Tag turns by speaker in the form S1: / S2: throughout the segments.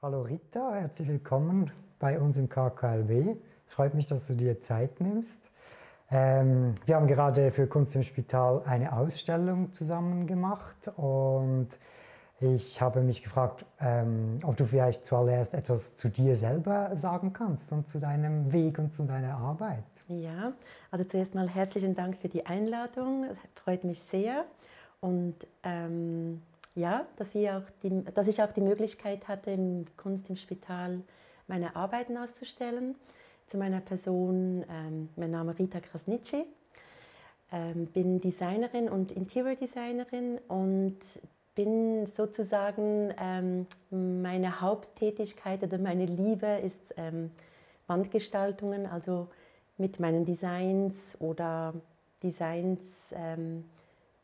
S1: Hallo Rita, herzlich willkommen bei uns im KKLW. Es freut mich, dass du dir Zeit nimmst. Ähm, wir haben gerade für Kunst im Spital eine Ausstellung zusammen gemacht und ich habe mich gefragt, ähm, ob du vielleicht zuallererst etwas zu dir selber sagen kannst und zu deinem Weg und zu deiner Arbeit.
S2: Ja, also zuerst mal herzlichen Dank für die Einladung. Freut mich sehr. Und ähm, ja, dass, auch die, dass ich auch die Möglichkeit hatte, im Kunst im Spital meine Arbeiten auszustellen. Zu meiner Person, ähm, mein Name Rita Krasnitschi, ähm, bin Designerin und Interior Designerin und bin sozusagen, ähm, meine Haupttätigkeit oder meine Liebe ist ähm, Wandgestaltungen, also mit meinen Designs oder Designs, ähm,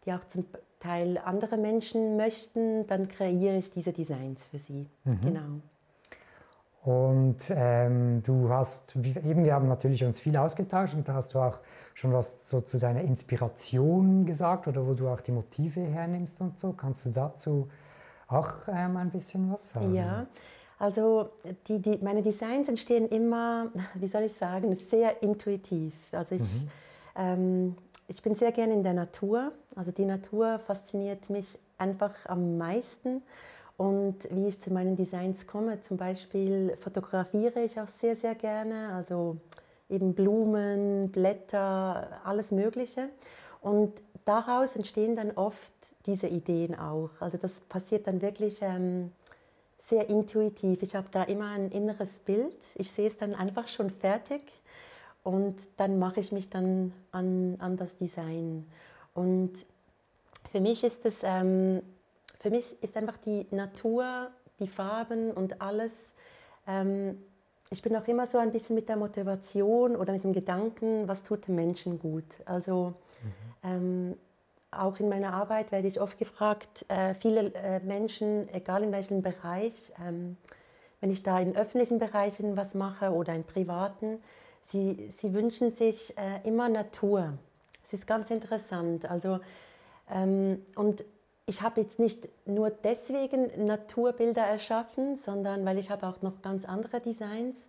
S2: die auch zum Teil andere Menschen möchten, dann kreiere ich diese Designs für sie. Mhm. Genau.
S1: Und ähm, du hast, eben, wir haben natürlich uns viel ausgetauscht und da hast du auch schon was so zu deiner Inspiration gesagt oder wo du auch die Motive hernimmst und so. Kannst du dazu auch ähm, ein bisschen was sagen?
S2: Ja, also die, die, meine Designs entstehen immer, wie soll ich sagen, sehr intuitiv. Also ich, mhm. ähm, ich bin sehr gerne in der Natur. Also die Natur fasziniert mich einfach am meisten. Und wie ich zu meinen Designs komme, zum Beispiel fotografiere ich auch sehr, sehr gerne, also eben Blumen, Blätter, alles Mögliche. Und daraus entstehen dann oft diese Ideen auch. Also das passiert dann wirklich ähm, sehr intuitiv. Ich habe da immer ein inneres Bild. Ich sehe es dann einfach schon fertig und dann mache ich mich dann an, an das Design. Und für mich ist es ähm, für mich ist einfach die Natur, die Farben und alles, ähm, ich bin auch immer so ein bisschen mit der Motivation oder mit dem Gedanken, was tut dem Menschen gut. Also mhm. ähm, auch in meiner Arbeit werde ich oft gefragt, äh, viele äh, Menschen, egal in welchem Bereich, ähm, wenn ich da in öffentlichen Bereichen was mache oder in privaten, sie, sie wünschen sich äh, immer Natur. Es ist ganz interessant. Also, ähm, und ich habe jetzt nicht nur deswegen Naturbilder erschaffen, sondern weil ich habe auch noch ganz andere Designs.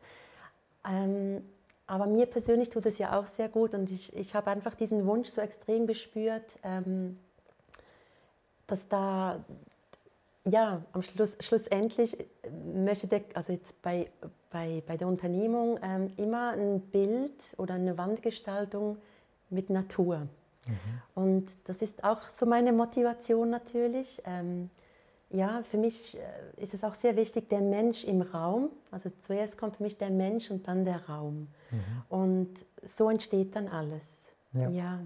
S2: Ähm, aber mir persönlich tut es ja auch sehr gut und ich, ich habe einfach diesen Wunsch so extrem gespürt, ähm, dass da, ja, am Schluss, schlussendlich möchte der, also jetzt bei, bei, bei der Unternehmung ähm, immer ein Bild oder eine Wandgestaltung mit Natur. Mhm. Und das ist auch so meine Motivation natürlich. Ähm, ja, für mich äh, ist es auch sehr wichtig, der Mensch im Raum. Also zuerst kommt für mich der Mensch und dann der Raum. Mhm. Und so entsteht dann alles. Ja. ja.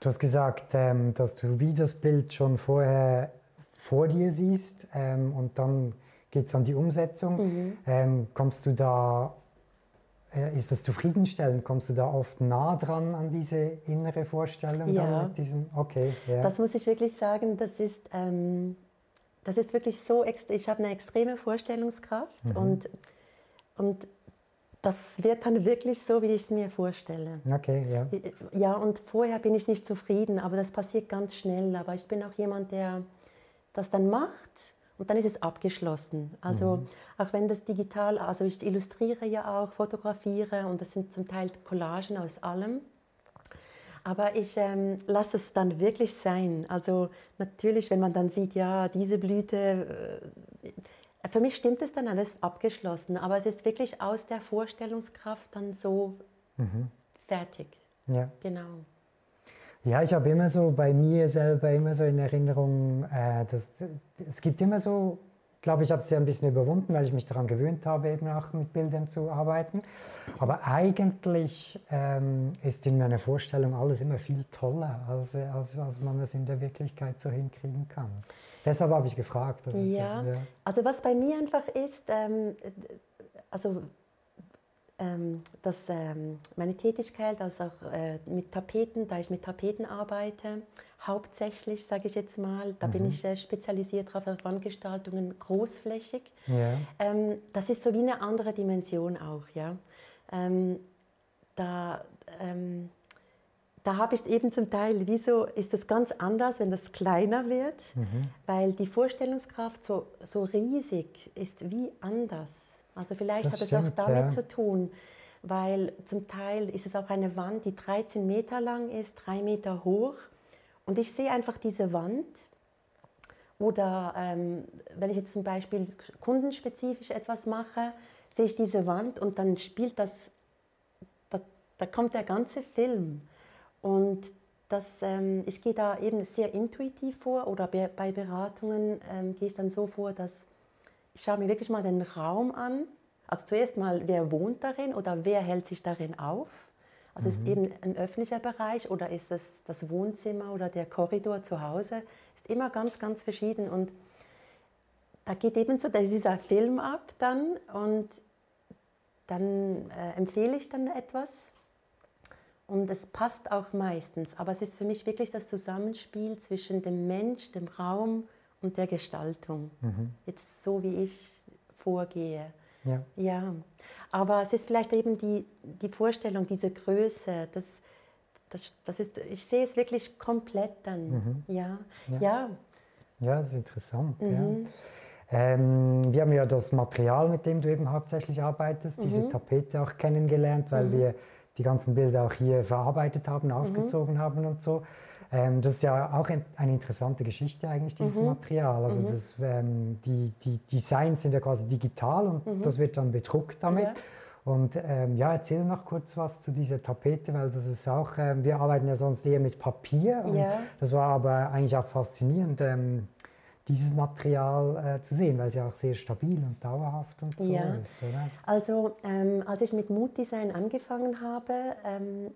S1: Du hast gesagt, ähm, dass du wie das Bild schon vorher vor dir siehst ähm, und dann geht es an die Umsetzung. Mhm. Ähm, kommst du da äh, ist das zufriedenstellend? Kommst du da oft nah dran an diese innere Vorstellung?
S2: Ja, mit diesem, okay, ja. das muss ich wirklich sagen, das ist, ähm, das ist wirklich so, ich habe eine extreme Vorstellungskraft mhm. und, und das wird dann wirklich so, wie ich es mir vorstelle.
S1: Okay, ja.
S2: Ja, und vorher bin ich nicht zufrieden, aber das passiert ganz schnell. Aber ich bin auch jemand, der das dann macht und dann ist es abgeschlossen. Also mhm. auch wenn das digital, also ich illustriere ja auch, fotografiere und das sind zum Teil Collagen aus allem. Aber ich ähm, lasse es dann wirklich sein. Also natürlich, wenn man dann sieht, ja, diese Blüte, äh, für mich stimmt es dann alles abgeschlossen. Aber es ist wirklich aus der Vorstellungskraft dann so mhm. fertig.
S1: Ja.
S2: Genau.
S1: Ja, ich habe immer so bei mir selber immer so in Erinnerung, äh, dass, es gibt immer so, ich glaube, ich habe es ja ein bisschen überwunden, weil ich mich daran gewöhnt habe, eben auch mit Bildern zu arbeiten. Aber eigentlich ähm, ist in meiner Vorstellung alles immer viel toller, als, als, als man es in der Wirklichkeit so hinkriegen kann. Deshalb habe ich gefragt.
S2: ja, so, ja, also was bei mir einfach ist, ähm, also dass ähm, meine Tätigkeit, also auch äh, mit Tapeten, da ich mit Tapeten arbeite, hauptsächlich, sage ich jetzt mal, da mhm. bin ich äh, spezialisiert darauf, auf Wandgestaltungen großflächig. Ja. Ähm, das ist so wie eine andere Dimension auch, ja. Ähm, da, ähm, da habe ich eben zum Teil, wieso ist das ganz anders, wenn das kleiner wird, mhm. weil die Vorstellungskraft so, so riesig ist wie anders. Also vielleicht das hat es auch damit ja. zu tun, weil zum Teil ist es auch eine Wand, die 13 Meter lang ist, 3 Meter hoch. Und ich sehe einfach diese Wand. Oder ähm, wenn ich jetzt zum Beispiel kundenspezifisch etwas mache, sehe ich diese Wand und dann spielt das, da, da kommt der ganze Film. Und das, ähm, ich gehe da eben sehr intuitiv vor oder bei, Beratungen ähm, gehe ich dann so vor, dass ich schaue mir wirklich mal den Raum an. Also zuerst mal, wer wohnt darin oder wer hält sich darin auf? Also mhm. ist eben ein öffentlicher Bereich oder ist es das Wohnzimmer oder der Korridor zu Hause? Ist immer ganz, ganz verschieden und da geht eben so dieser Film ab dann und dann äh, empfehle ich dann etwas und es passt auch meistens. Aber es ist für mich wirklich das Zusammenspiel zwischen dem Mensch, dem Raum und der Gestaltung. Mhm. Jetzt so, wie ich vorgehe. Ja. ja. Aber es ist vielleicht eben die, die Vorstellung, diese Größe, das, das, das ist, ich sehe es wirklich komplett dann. Mhm. Ja.
S1: ja. Ja. ja. das ist interessant. Mhm. Ja. Ähm, wir haben ja das Material, mit dem du eben hauptsächlich arbeitest, diese mhm. Tapete auch kennengelernt, weil mhm. wir die ganzen Bilder auch hier verarbeitet haben, aufgezogen mhm. haben und so. Ähm, das ist ja auch eine interessante Geschichte eigentlich, dieses mhm. Material. Also mhm. das, ähm, die, die Designs sind ja quasi digital und mhm. das wird dann bedruckt damit. Ja. Und ähm, ja, erzähl noch kurz was zu dieser Tapete, weil das ist auch, ähm, wir arbeiten ja sonst eher mit Papier und ja. das war aber eigentlich auch faszinierend ähm, dieses Material äh, zu sehen, weil es ja auch sehr stabil und dauerhaft und so ja. ist, oder?
S2: Also ähm, als ich mit Mood Design angefangen habe, ähm,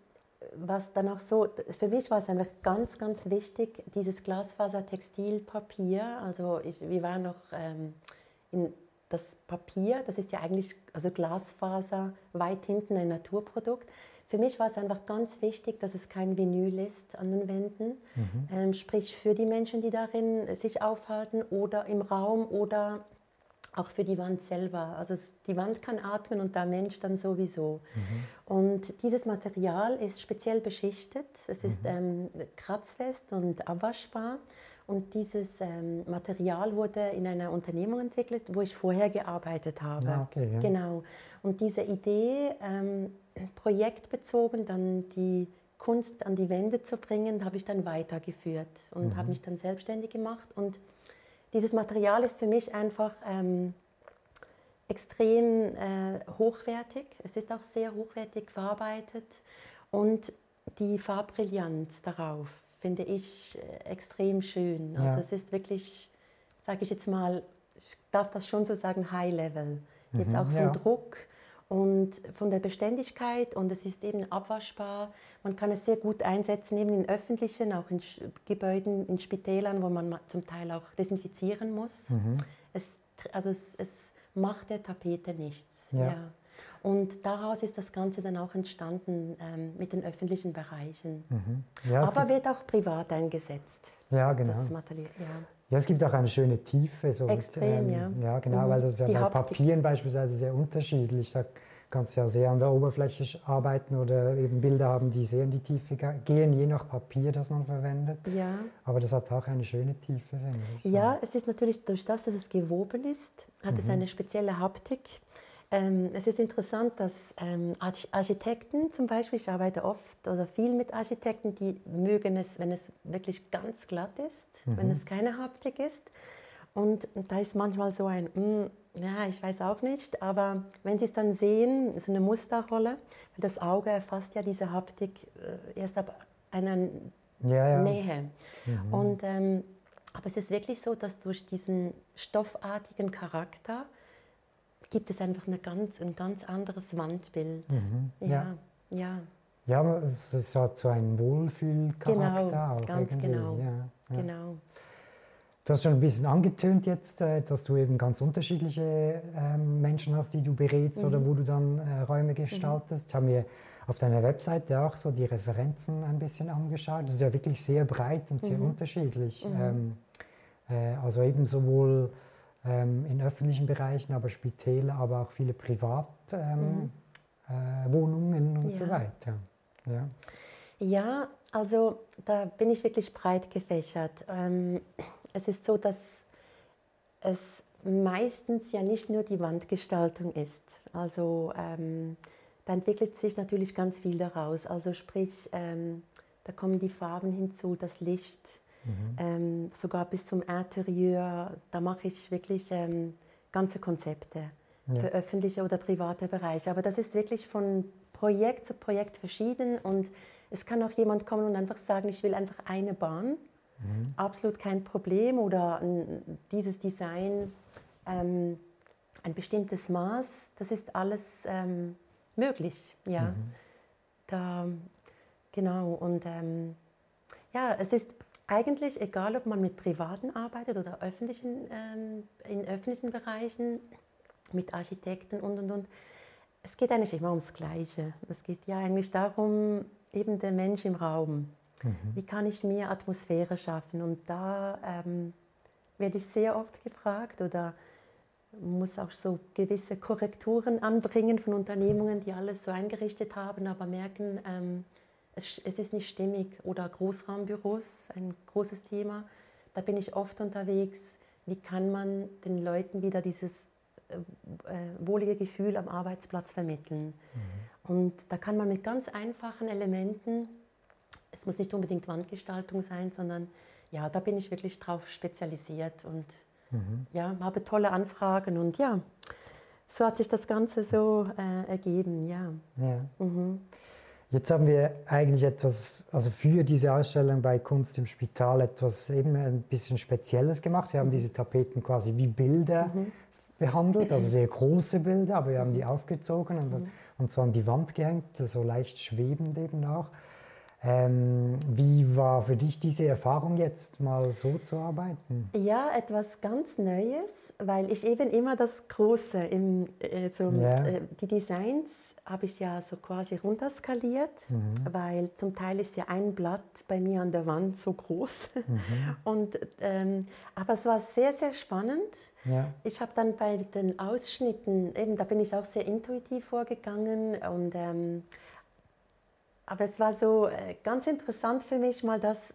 S2: was dann auch so, für mich war es einfach ganz, ganz wichtig, dieses Glasfaser-Textilpapier, also ich, wir waren noch ähm, in das Papier, das ist ja eigentlich, also Glasfaser, weit hinten ein Naturprodukt, für mich war es einfach ganz wichtig, dass es kein Vinyl ist an den Wänden, mhm. ähm, sprich für die Menschen, die darin sich aufhalten oder im Raum oder auch für die Wand selber. Also die Wand kann atmen und der Mensch dann sowieso. Mhm. Und dieses Material ist speziell beschichtet. Es ist mhm. ähm, kratzfest und abwaschbar. Und dieses ähm, Material wurde in einer Unternehmung entwickelt, wo ich vorher gearbeitet habe.
S1: Ah, okay, ja.
S2: Genau. Und diese Idee, ähm, projektbezogen dann die Kunst an die Wände zu bringen, habe ich dann weitergeführt und mhm. habe mich dann selbstständig gemacht. Und dieses Material ist für mich einfach ähm, extrem äh, hochwertig. Es ist auch sehr hochwertig verarbeitet und die Farbbrillanz darauf finde ich äh, extrem schön. Also ja. es ist wirklich, sage ich jetzt mal, ich darf das schon so sagen, High Level. Jetzt mhm, auch vom ja. Druck und von der Beständigkeit und es ist eben abwaschbar. Man kann es sehr gut einsetzen, eben in öffentlichen, auch in Gebäuden, in Spitälern, wo man zum Teil auch desinfizieren muss. Mhm. Es, also es, es, macht der Tapete nichts. Ja. ja. Und daraus ist das Ganze dann auch entstanden ähm, mit den öffentlichen Bereichen. Mhm. Ja, Aber wird auch privat eingesetzt.
S1: Ja, genau.
S2: Das Material, ja.
S1: Ja, es gibt auch eine schöne Tiefe. So
S2: Extrem,
S1: mit,
S2: ähm,
S1: ja. Ja, genau, mhm. weil das ist ja Die bei Papieren beispielsweise sehr unterschiedlich. Da kannst du ja sehr an der Oberfläche arbeiten oder eben Bilder haben, die sehr in die Tiefe gehen, je nach Papier, das man verwendet.
S2: Ja.
S1: Aber das hat auch eine schöne Tiefe, finde ich.
S2: Ja, es ist natürlich durch das, dass es gewoben ist, hat mhm. es eine spezielle Haptik. Ähm, es ist interessant, dass ähm, Architekten zum Beispiel, ich arbeite oft oder viel mit Architekten, die mögen es, wenn es wirklich ganz glatt ist, mhm. wenn es keine Haptik ist. Und da ist manchmal so ein, mm, ja, ich weiß auch nicht, aber wenn Sie es dann sehen, so eine Musterrolle, das Auge erfasst ja diese Haptik äh, erst ab einer ja, ja. Nähe. Mhm. Und, ähm, aber es ist wirklich so, dass durch diesen stoffartigen Charakter gibt es einfach eine ganz, ein ganz anderes Wandbild. Mhm. Ja, ja.
S1: Ja, es ist halt so ein Wohlfühlcharakter
S2: genau, auch. Ganz irgendwie. genau. Ja, ja. genau.
S1: Du hast schon ein bisschen angetönt jetzt, äh, dass du eben ganz unterschiedliche ähm, Menschen hast, die du berätst mhm. oder wo du dann äh, Räume gestaltest. Mhm. Ich habe mir auf deiner Webseite auch so die Referenzen ein bisschen angeschaut. Das ist ja wirklich sehr breit und sehr mhm. unterschiedlich. Mhm. Ähm, äh, also eben sowohl in öffentlichen Bereichen, aber Spitäler, aber auch viele Privatwohnungen ähm, mhm. äh, und ja. so weiter. Ja.
S2: Ja, also da bin ich wirklich breit gefächert. Ähm, es ist so, dass es meistens ja nicht nur die Wandgestaltung ist. Also ähm, da entwickelt sich natürlich ganz viel daraus. Also sprich, ähm, da kommen die Farben hinzu, das Licht, mhm. ähm, sogar bis zum Interieur. Da mache ich wirklich ähm, ganze Konzepte ja. für öffentliche oder private Bereiche. Aber das ist wirklich von Projekt zu Projekt verschieden und es kann auch jemand kommen und einfach sagen, ich will einfach eine Bahn. Mhm. Absolut kein Problem. Oder dieses Design, ähm, ein bestimmtes Maß, das ist alles ähm, möglich. Ja. Mhm. Da, genau. Und ähm, ja, es ist eigentlich egal, ob man mit Privaten arbeitet oder öffentlichen, ähm, in öffentlichen Bereichen, mit Architekten und und und. Es geht eigentlich immer ums Gleiche. Es geht ja eigentlich darum, eben der Mensch im Raum. Mhm. Wie kann ich mir Atmosphäre schaffen? Und da ähm, werde ich sehr oft gefragt oder muss auch so gewisse Korrekturen anbringen von Unternehmungen, die alles so eingerichtet haben, aber merken, ähm, es, es, ist nicht stimmig. Oder Großraumbüros, ein großes Thema. Da bin ich oft unterwegs. Wie kann man den Leuten wieder dieses äh, äh, wohlige Gefühl am Arbeitsplatz vermitteln? Mhm. Und da kann man mit ganz einfachen Elementen, es muss nicht unbedingt Wandgestaltung sein, sondern ja, da bin ich wirklich drauf spezialisiert und Mhm. Ja, habe tolle Anfragen und ja, so hat sich das Ganze so äh, ergeben, ja. ja.
S1: Mhm. Jetzt haben wir eigentlich etwas, also für diese Ausstellung bei Kunst im Spital etwas eben ein bisschen Spezielles gemacht. Wir haben mhm. diese Tapeten quasi wie Bilder mhm. behandelt, also sehr große Bilder, aber wir haben die aufgezogen und, mhm. und zwar an die Wand gehängt, so leicht schwebend eben auch. Ähm, wie war für dich diese Erfahrung jetzt mal so zu arbeiten?
S2: Ja, etwas ganz Neues, weil ich eben immer das Große, im, äh, so, ja. äh, die Designs habe ich ja so quasi runterskaliert, mhm. weil zum Teil ist ja ein Blatt bei mir an der Wand so groß. Mhm. Und, ähm, aber es war sehr, sehr spannend. Ja. Ich habe dann bei den Ausschnitten, eben da bin ich auch sehr intuitiv vorgegangen und ähm, aber es war so äh, ganz interessant für mich, mal das,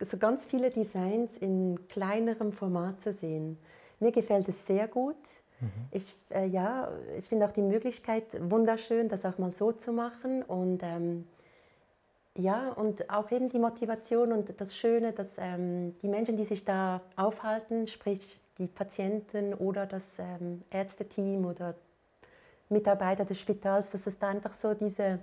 S2: so ganz viele Designs in kleinerem Format zu sehen. Mir gefällt es sehr gut. Mhm. Ich, äh, ja, ich finde auch die Möglichkeit wunderschön, das auch mal so zu machen. Und ähm, ja, und auch eben die Motivation und das Schöne, dass ähm, die Menschen, die sich da aufhalten, sprich die Patienten oder das ähm, Ärzteteam oder Mitarbeiter des Spitals, dass es da einfach so diese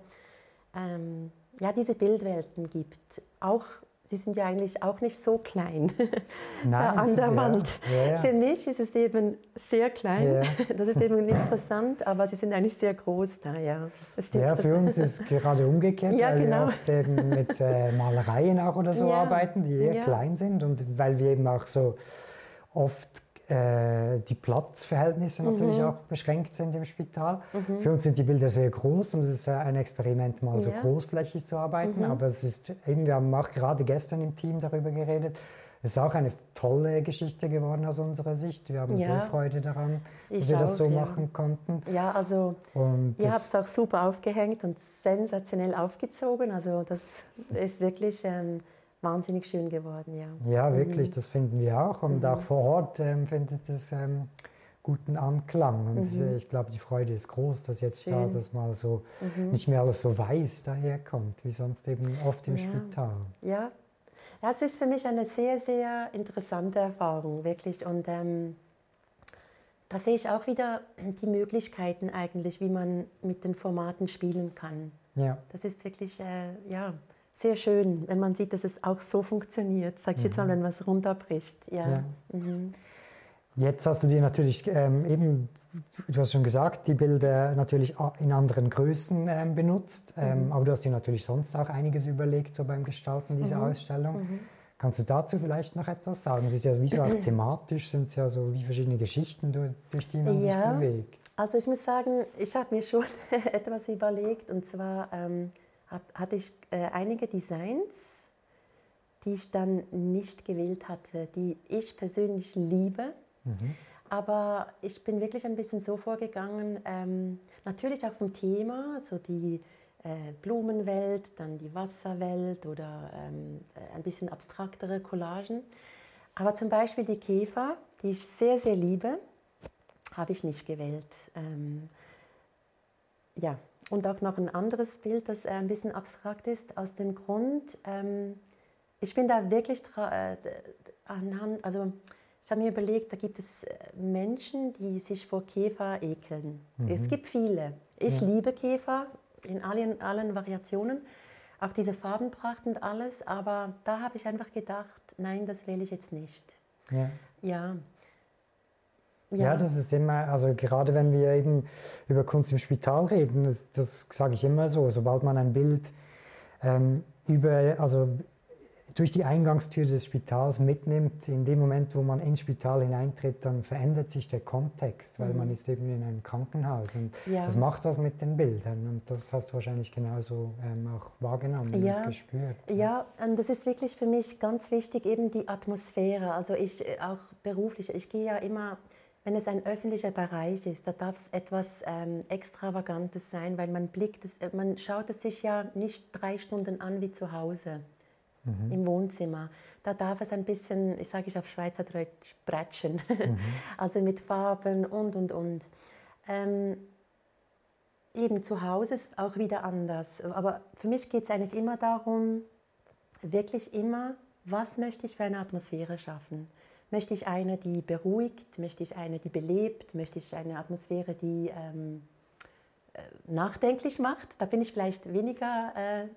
S2: ähm, ja, diese Bildwelten gibt. Auch, sie sind ja eigentlich auch nicht so klein Nein, an der Wand. Ja, ja. Für mich ist es eben sehr klein. Ja. Das ist eben interessant, aber sie sind eigentlich sehr groß da. Ja,
S1: ja für uns ist es gerade umgekehrt, weil genau. wir oft eben mit äh, Malereien auch oder so arbeiten, die eher klein sind und weil wir eben auch so oft die Platzverhältnisse natürlich mhm. auch beschränkt sind im Spital. Mhm. Für uns sind die Bilder sehr groß und es ist ein Experiment, mal ja. so großflächig zu arbeiten. Mhm. Aber es ist eben, wir haben auch gerade gestern im Team darüber geredet. Es ist auch eine tolle Geschichte geworden aus unserer Sicht. Wir haben ja. so Freude daran, dass ich wir das so ja. machen konnten.
S2: Ja, also und ihr habt es auch super aufgehängt und sensationell aufgezogen. Also das ist wirklich ähm, wahnsinnig schön geworden, ja.
S1: Ja, wirklich, mhm. das finden wir auch. Und mhm. auch vor Ort ähm, findet es ähm, guten Anklang. Und mhm. ich glaube, die Freude ist groß, dass jetzt schön. da das mal so mhm. nicht mehr alles so weiß daherkommt, wie sonst eben oft im
S2: ja.
S1: Spital.
S2: Ja. Das ist für mich eine sehr, sehr interessante Erfahrung, wirklich. Und ähm, da sehe ich auch wieder die Möglichkeiten eigentlich, wie man mit den Formaten spielen kann. Ja. Das ist wirklich, äh, ja, sehr schön, wenn man sieht, dass es auch so funktioniert, sag ich mhm. jetzt mal, mhm. wenn man es runterbricht. Ja. ja. Mhm.
S1: Jetzt hast du dir natürlich ähm, eben, du hast schon gesagt, die Bilder natürlich in anderen Größen ähm, benutzt, ähm, mhm. aber du hast dir natürlich sonst auch einiges überlegt, so beim Gestalten dieser mhm. Ausstellung. Kannst du dazu vielleicht noch etwas sagen? Es ist ja wie so auch thematisch, sind es ja so wie verschiedene Geschichten, durch, durch die man ja. sich bewegt.
S2: Also ich muss sagen, ich habe mir schon etwas überlegt und zwar ähm, hatte ich äh, einige Designs, die ich dann nicht gewählt hatte, die ich persönlich liebe. Mhm. Aber ich bin wirklich ein bisschen so vorgegangen, ähm, natürlich auch vom Thema, so die äh, Blumenwelt, dann die Wasserwelt oder ähm, äh, ein bisschen abstraktere Collagen. Aber zum Beispiel die Käfer, die ich sehr, sehr liebe, habe ich nicht gewählt. Ähm, ja, und auch noch ein anderes Bild, das ein bisschen abstrakt ist, aus dem Grund, ähm, ich bin da wirklich äh, anhand, also ich habe mir überlegt, da gibt es äh, Menschen, die sich vor Käfer ekeln. Mhm. Es gibt viele. Ich ja. liebe Käfer in allen, allen Variationen, auch diese Farbenpracht und alles, aber da habe ich einfach gedacht, nein, das wähle ich jetzt nicht.
S1: Ja.
S2: ja.
S1: Ja. ja. das ist immer, also gerade wenn wir eben über Kunst im Spital reden, das, das sage ich immer so, sobald man ein Bild ähm, über, also durch die Eingangstür des Spitals mitnimmt, in dem Moment, wo man ins Spital hineintritt, dann verändert sich der Kontext, weil mhm. man ist eben in einem Krankenhaus und ja. das macht was mit den Bildern und das hast du wahrscheinlich genauso ähm, auch wahrgenommen ja. und gespürt.
S2: Ja, und das ist wirklich für mich ganz wichtig, eben die Atmosphäre. Also ich äh, auch beruflich, ich gehe ja immer wenn es ein öffentlicher Bereich ist, da darf es etwas ähm, Extravagantes sein, weil man blickt, es, äh, man schaut es sich ja nicht drei Stunden an wie zu Hause mhm. im Wohnzimmer. Da darf es ein bisschen, ich sage ich auf Schweizerdeutsch, spratschen. Mhm. also mit Farben und, und, und. Ähm, eben zu Hause ist auch wieder anders. Aber für mich geht es eigentlich immer darum, wirklich immer, was möchte ich für eine Atmosphäre schaffen? Möchte ich eine, die beruhigt? Möchte ich eine, die belebt? Möchte ich eine Atmosphäre, die ähm, äh, nachdenklich macht? Da bin ich vielleicht weniger äh,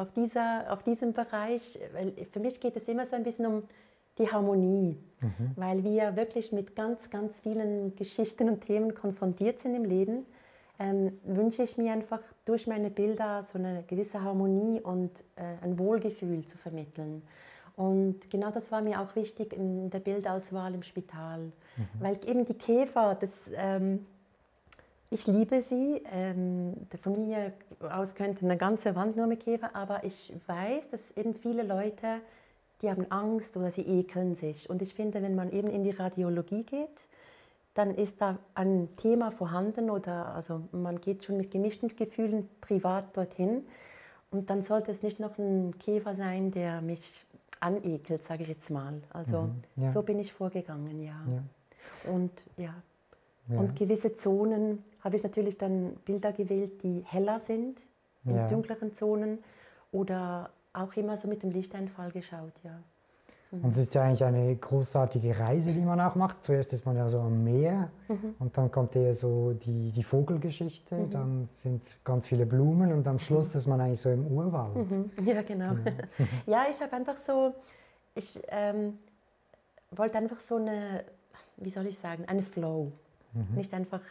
S2: auf, dieser, auf diesem Bereich, weil für mich geht es immer so ein bisschen um die Harmonie, mhm. weil wir wirklich mit ganz, ganz vielen Geschichten und Themen konfrontiert sind im Leben. Ähm, wünsche ich mir einfach durch meine Bilder so eine gewisse Harmonie und äh, ein Wohlgefühl zu vermitteln. Und genau das war mir auch wichtig in der Bildauswahl im Spital, mhm. weil eben die Käfer, das, ähm, ich liebe sie. Ähm, von mir aus könnte eine ganze Wand nur mit Käfer, aber ich weiß, dass eben viele Leute, die haben Angst oder sie ekeln sich. Und ich finde, wenn man eben in die Radiologie geht, dann ist da ein Thema vorhanden oder also man geht schon mit gemischten Gefühlen privat dorthin. Und dann sollte es nicht noch ein Käfer sein, der mich anekelt, sage ich jetzt mal. Also mhm, ja. so bin ich vorgegangen, ja. ja. Und ja. ja. Und gewisse Zonen habe ich natürlich dann Bilder gewählt, die heller sind, in dunkleren Zonen oder auch immer so mit dem Lichteinfall geschaut, ja.
S1: Mhm. Und es ist ja eigentlich eine großartige Reise, die man auch macht. Zuerst ist man ja so am Meer mhm. und dann kommt eher so die, die Vogelgeschichte, mhm. dann sind ganz viele Blumen und am Schluss mhm. ist man eigentlich so im Urwald.
S2: Mhm. Ja, genau. genau. ja, ich habe einfach so, ich ähm, wollte einfach so eine, wie soll ich sagen, eine Flow. Mhm. Nicht einfach,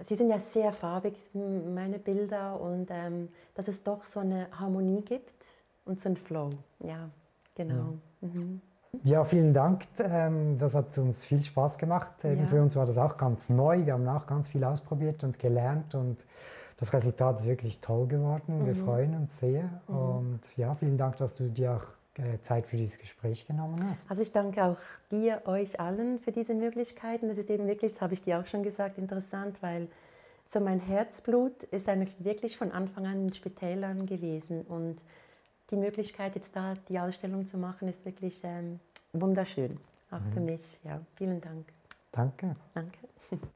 S2: sie sind ja sehr farbig, meine Bilder, und ähm, dass es doch so eine Harmonie gibt und so ein Flow. Ja, genau. Ja.
S1: Mhm. Ja, vielen Dank. Ähm, das hat uns viel Spaß gemacht. Ja. Für uns war das auch ganz neu. Wir haben auch ganz viel ausprobiert und gelernt und das Resultat ist wirklich toll geworden. Wir mhm. freuen uns sehr. Mhm. Und ja, vielen Dank, dass du dir auch äh, Zeit für dieses Gespräch genommen hast.
S2: Also ich danke auch dir, euch allen für diese Möglichkeiten. Das ist eben wirklich, das habe ich dir auch schon gesagt, interessant, weil so mein Herzblut ist eigentlich wirklich von Anfang an in Spitälern gewesen und die Möglichkeit, jetzt da die Ausstellung zu machen, ist wirklich ähm, wunderschön. Auch mhm. für mich. Ja, vielen Dank.
S1: Danke.
S2: Danke.